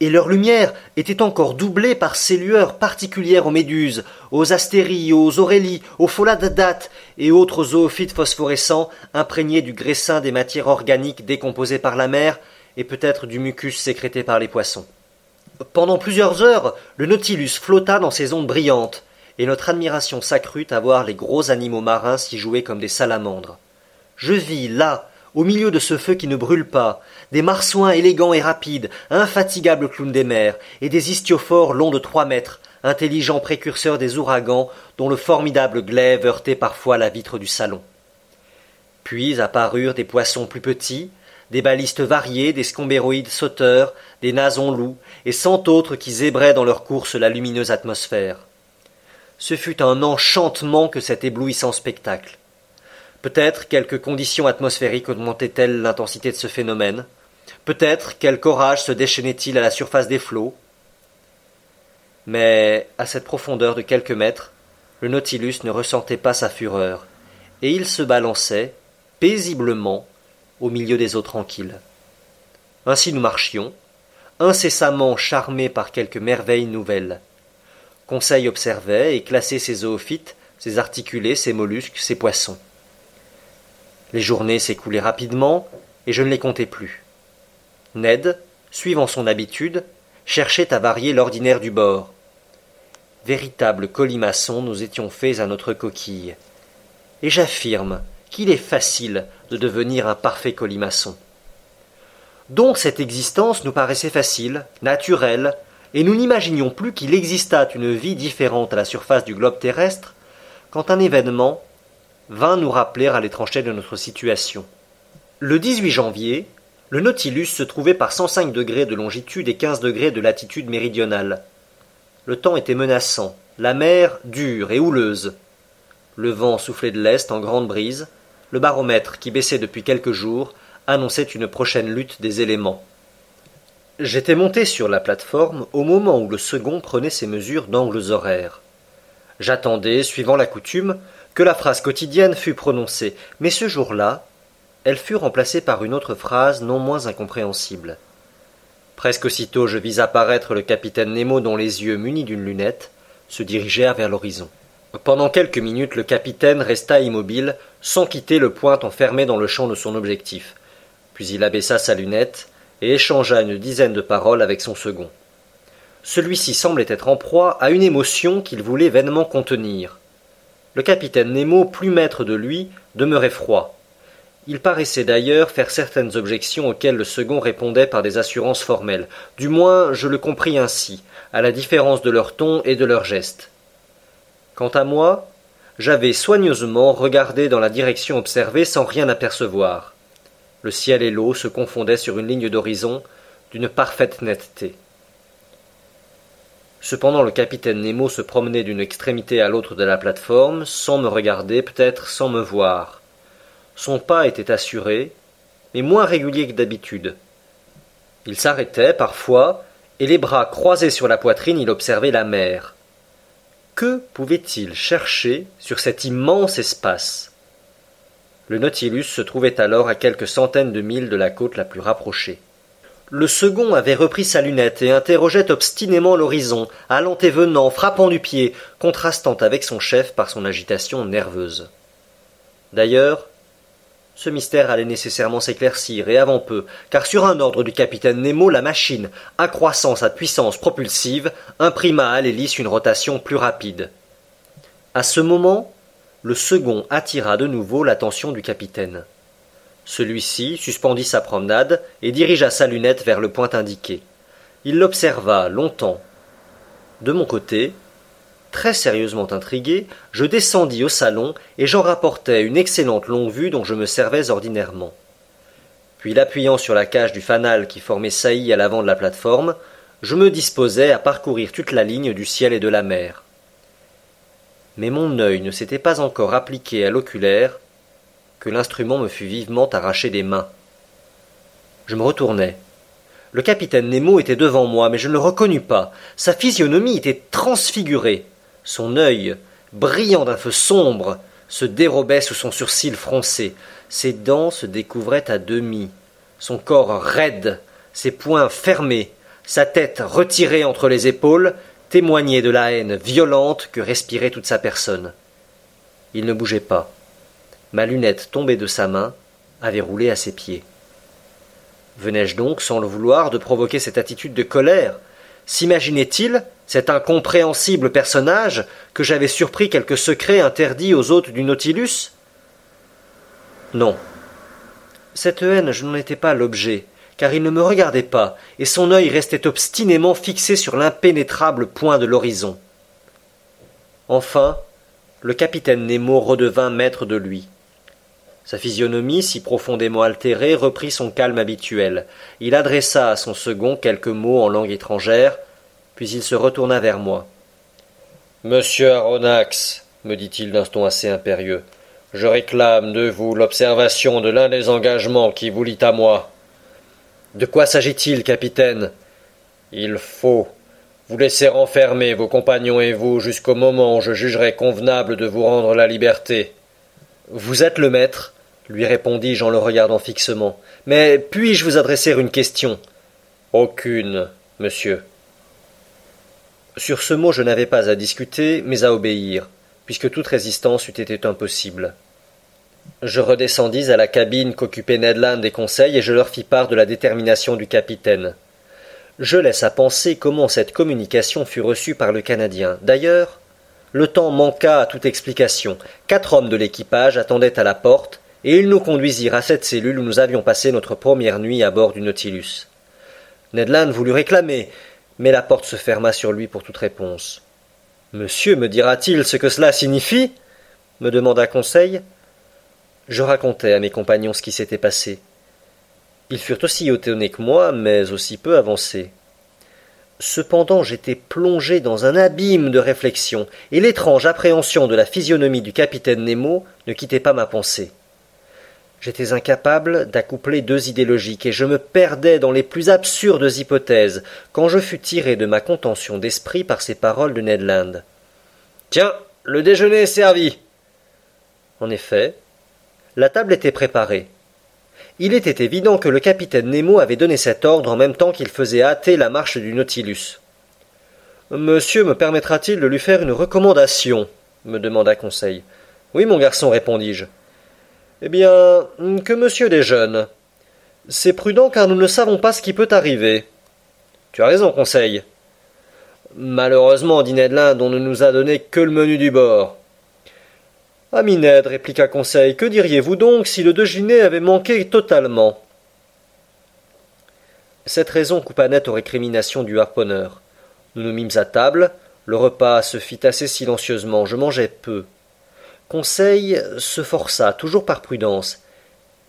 et leur lumière était encore doublée par ces lueurs particulières aux méduses, aux astéries, aux aurélies, aux foladates et autres zoophytes phosphorescents imprégnés du graissin des matières organiques décomposées par la mer et peut-être du mucus sécrété par les poissons. Pendant plusieurs heures, le Nautilus flotta dans ces ondes brillantes, et notre admiration s'accrut à voir les gros animaux marins s'y jouer comme des salamandres. Je vis là, au milieu de ce feu qui ne brûle pas, des marsouins élégants et rapides, infatigables clowns des mers, et des istiophores longs de trois mètres, intelligents précurseurs des ouragans, dont le formidable glaive heurtait parfois la vitre du salon. Puis apparurent des poissons plus petits, des balistes variés, des scombéroïdes sauteurs, des nasons loups, et cent autres qui zébraient dans leur course la lumineuse atmosphère. Ce fut un enchantement que cet éblouissant spectacle. Peut-être quelques conditions atmosphériques augmentaient-elles l'intensité de ce phénomène? Peut-être quelque orage se déchaînait-il à la surface des flots? Mais à cette profondeur de quelques mètres, le Nautilus ne ressentait pas sa fureur, et il se balançait, paisiblement, au milieu des eaux tranquilles. Ainsi nous marchions, incessamment charmés par quelque merveille nouvelle. Conseil observait et classait ses zoophytes, ses articulés, ses mollusques, ses poissons. Les journées s'écoulaient rapidement, et je ne les comptais plus. Ned, suivant son habitude, cherchait à varier l'ordinaire du bord. Véritable colimaçon, nous étions faits à notre coquille. Et j'affirme qu'il est facile de devenir un parfait colimaçon. Donc cette existence nous paraissait facile, naturelle, et nous n'imaginions plus qu'il existât une vie différente à la surface du globe terrestre, quand un événement vint nous rappeler à l'étrangeté de notre situation. Le 18 janvier, le Nautilus se trouvait par 105 degrés de longitude et 15 degrés de latitude méridionale. Le temps était menaçant, la mer dure et houleuse. Le vent soufflait de l'est en grande brise, le baromètre, qui baissait depuis quelques jours, annonçait une prochaine lutte des éléments. J'étais monté sur la plateforme au moment où le second prenait ses mesures d'angles horaires. J'attendais, suivant la coutume, que la phrase quotidienne fût prononcée, mais ce jour-là, elle fut remplacée par une autre phrase non moins incompréhensible. Presque aussitôt je vis apparaître le capitaine Nemo dont les yeux munis d'une lunette se dirigèrent vers l'horizon. Pendant quelques minutes le capitaine resta immobile, sans quitter le point enfermé dans le champ de son objectif. Puis il abaissa sa lunette et échangea une dizaine de paroles avec son second. Celui-ci semblait être en proie à une émotion qu'il voulait vainement contenir. Le capitaine Nemo, plus maître de lui, demeurait froid. Il paraissait d'ailleurs faire certaines objections auxquelles le second répondait par des assurances formelles. Du moins, je le compris ainsi, à la différence de leur ton et de leurs gestes. Quant à moi, j'avais soigneusement regardé dans la direction observée sans rien apercevoir. Le ciel et l'eau se confondaient sur une ligne d'horizon d'une parfaite netteté. Cependant le capitaine Nemo se promenait d'une extrémité à l'autre de la plateforme, sans me regarder, peut-être sans me voir. Son pas était assuré, mais moins régulier que d'habitude. Il s'arrêtait parfois, et les bras croisés sur la poitrine, il observait la mer. Que pouvait-il chercher sur cet immense espace? Le Nautilus se trouvait alors à quelques centaines de milles de la côte la plus rapprochée. Le second avait repris sa lunette et interrogeait obstinément l'horizon, allant et venant, frappant du pied, contrastant avec son chef par son agitation nerveuse. D'ailleurs, ce mystère allait nécessairement s'éclaircir, et avant peu, car sur un ordre du capitaine Nemo, la machine, accroissant sa puissance propulsive, imprima à l'hélice une rotation plus rapide. À ce moment, le second attira de nouveau l'attention du capitaine. Celui-ci suspendit sa promenade et dirigea sa lunette vers le point indiqué. Il l'observa longtemps. De mon côté, très sérieusement intrigué, je descendis au salon et j'en rapportai une excellente longue-vue dont je me servais ordinairement. Puis l'appuyant sur la cage du fanal qui formait saillie à l'avant de la plateforme, je me disposais à parcourir toute la ligne du ciel et de la mer. Mais mon œil ne s'était pas encore appliqué à l'oculaire que l'instrument me fut vivement arraché des mains. Je me retournai. Le capitaine Nemo était devant moi, mais je ne le reconnus pas. Sa physionomie était transfigurée. Son œil, brillant d'un feu sombre, se dérobait sous son sourcil froncé. Ses dents se découvraient à demi. Son corps raide, ses poings fermés, sa tête retirée entre les épaules, témoignait de la haine violente que respirait toute sa personne. Il ne bougeait pas. Ma lunette tombée de sa main avait roulé à ses pieds. Venais-je donc, sans le vouloir, de provoquer cette attitude de colère? S'imaginait-il, cet incompréhensible personnage, que j'avais surpris quelque secret interdit aux hôtes du Nautilus? Non. Cette haine, je n'en étais pas l'objet, car il ne me regardait pas, et son œil restait obstinément fixé sur l'impénétrable point de l'horizon. Enfin, le capitaine Nemo redevint maître de lui. Sa physionomie, si profondément altérée, reprit son calme habituel. Il adressa à son second quelques mots en langue étrangère, puis il se retourna vers moi. Monsieur Aronnax, me dit-il d'un ton assez impérieux, je réclame de vous l'observation de l'un des engagements qui vous lie à moi. De quoi s'agit-il, capitaine? Il faut vous laisser enfermer vos compagnons et vous jusqu'au moment où je jugerai convenable de vous rendre la liberté. Vous êtes le maître, lui répondis-je en le regardant fixement. Mais puis-je vous adresser une question? Aucune, monsieur. Sur ce mot je n'avais pas à discuter, mais à obéir, puisque toute résistance eût été impossible. Je redescendis à la cabine qu'occupait Ned Land des conseils et je leur fis part de la détermination du capitaine. Je laisse à penser comment cette communication fut reçue par le Canadien. D'ailleurs, le temps manqua à toute explication. Quatre hommes de l'équipage attendaient à la porte, et ils nous conduisirent à cette cellule où nous avions passé notre première nuit à bord du Nautilus. Ned Land voulut réclamer, mais la porte se ferma sur lui pour toute réponse. Monsieur me dira-t-il ce que cela signifie? me demanda Conseil. Je racontai à mes compagnons ce qui s'était passé. Ils furent aussi étonnés que moi, mais aussi peu avancés. Cependant j'étais plongé dans un abîme de réflexion, et l'étrange appréhension de la physionomie du capitaine Nemo ne quittait pas ma pensée. J'étais incapable d'accoupler deux idées logiques, et je me perdais dans les plus absurdes hypothèses, quand je fus tiré de ma contention d'esprit par ces paroles de Ned Land. Tiens, le déjeuner est servi. En effet, la table était préparée. Il était évident que le capitaine Nemo avait donné cet ordre en même temps qu'il faisait hâter la marche du Nautilus. Monsieur me permettra-t-il de lui faire une recommandation? me demanda Conseil. Oui, mon garçon, répondis-je. Eh bien, que monsieur déjeune. C'est prudent car nous ne savons pas ce qui peut arriver. Tu as raison, Conseil. Malheureusement, dit Ned Land, on ne nous a donné que le menu du bord. Ami Ned, répliqua Conseil, que diriez-vous donc si le déjeuner avait manqué totalement? Cette raison coupa net aux récriminations du harponneur. Nous nous mîmes à table, le repas se fit assez silencieusement, je mangeais peu. Conseil se força, toujours par prudence,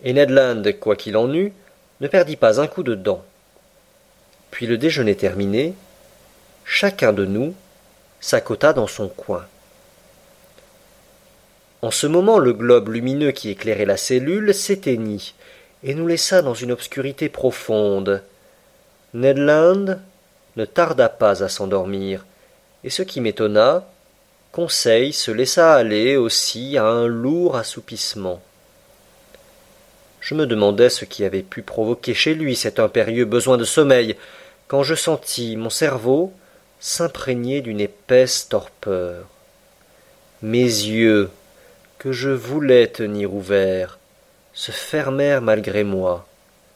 et Ned Land, quoi qu'il en eût, ne perdit pas un coup de dent. Puis le déjeuner terminé, chacun de nous s'accota dans son coin. En ce moment le globe lumineux qui éclairait la cellule s'éteignit et nous laissa dans une obscurité profonde. Ned Land ne tarda pas à s'endormir, et ce qui m'étonna, Conseil se laissa aller aussi à un lourd assoupissement. Je me demandais ce qui avait pu provoquer chez lui cet impérieux besoin de sommeil, quand je sentis mon cerveau s'imprégner d'une épaisse torpeur. Mes yeux, que je voulais tenir ouverts, se fermèrent malgré moi.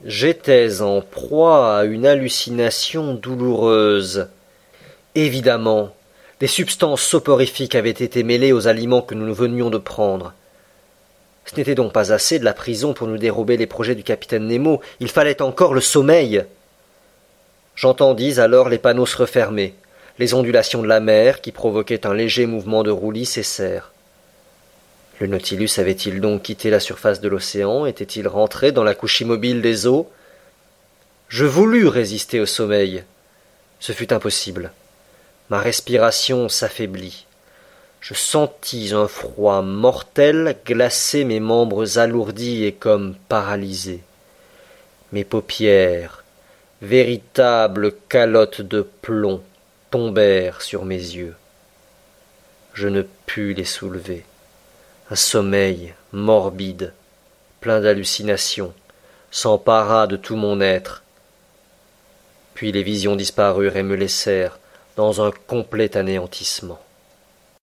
J'étais en proie à une hallucination douloureuse. Évidemment, des substances soporifiques avaient été mêlées aux aliments que nous venions de prendre. Ce n'était donc pas assez de la prison pour nous dérober les projets du capitaine Nemo, il fallait encore le sommeil. J'entendis alors les panneaux se refermer. Les ondulations de la mer, qui provoquaient un léger mouvement de roulis, cessèrent. Le Nautilus avait-il donc quitté la surface de l'océan? Était-il rentré dans la couche immobile des eaux? Je voulus résister au sommeil. Ce fut impossible. Ma respiration s'affaiblit. Je sentis un froid mortel glacer mes membres alourdis et comme paralysés. Mes paupières, véritables calottes de plomb, tombèrent sur mes yeux. Je ne pus les soulever. Un sommeil morbide, plein d'hallucinations, s'empara de tout mon être. Puis les visions disparurent et me laissèrent dans un complet anéantissement.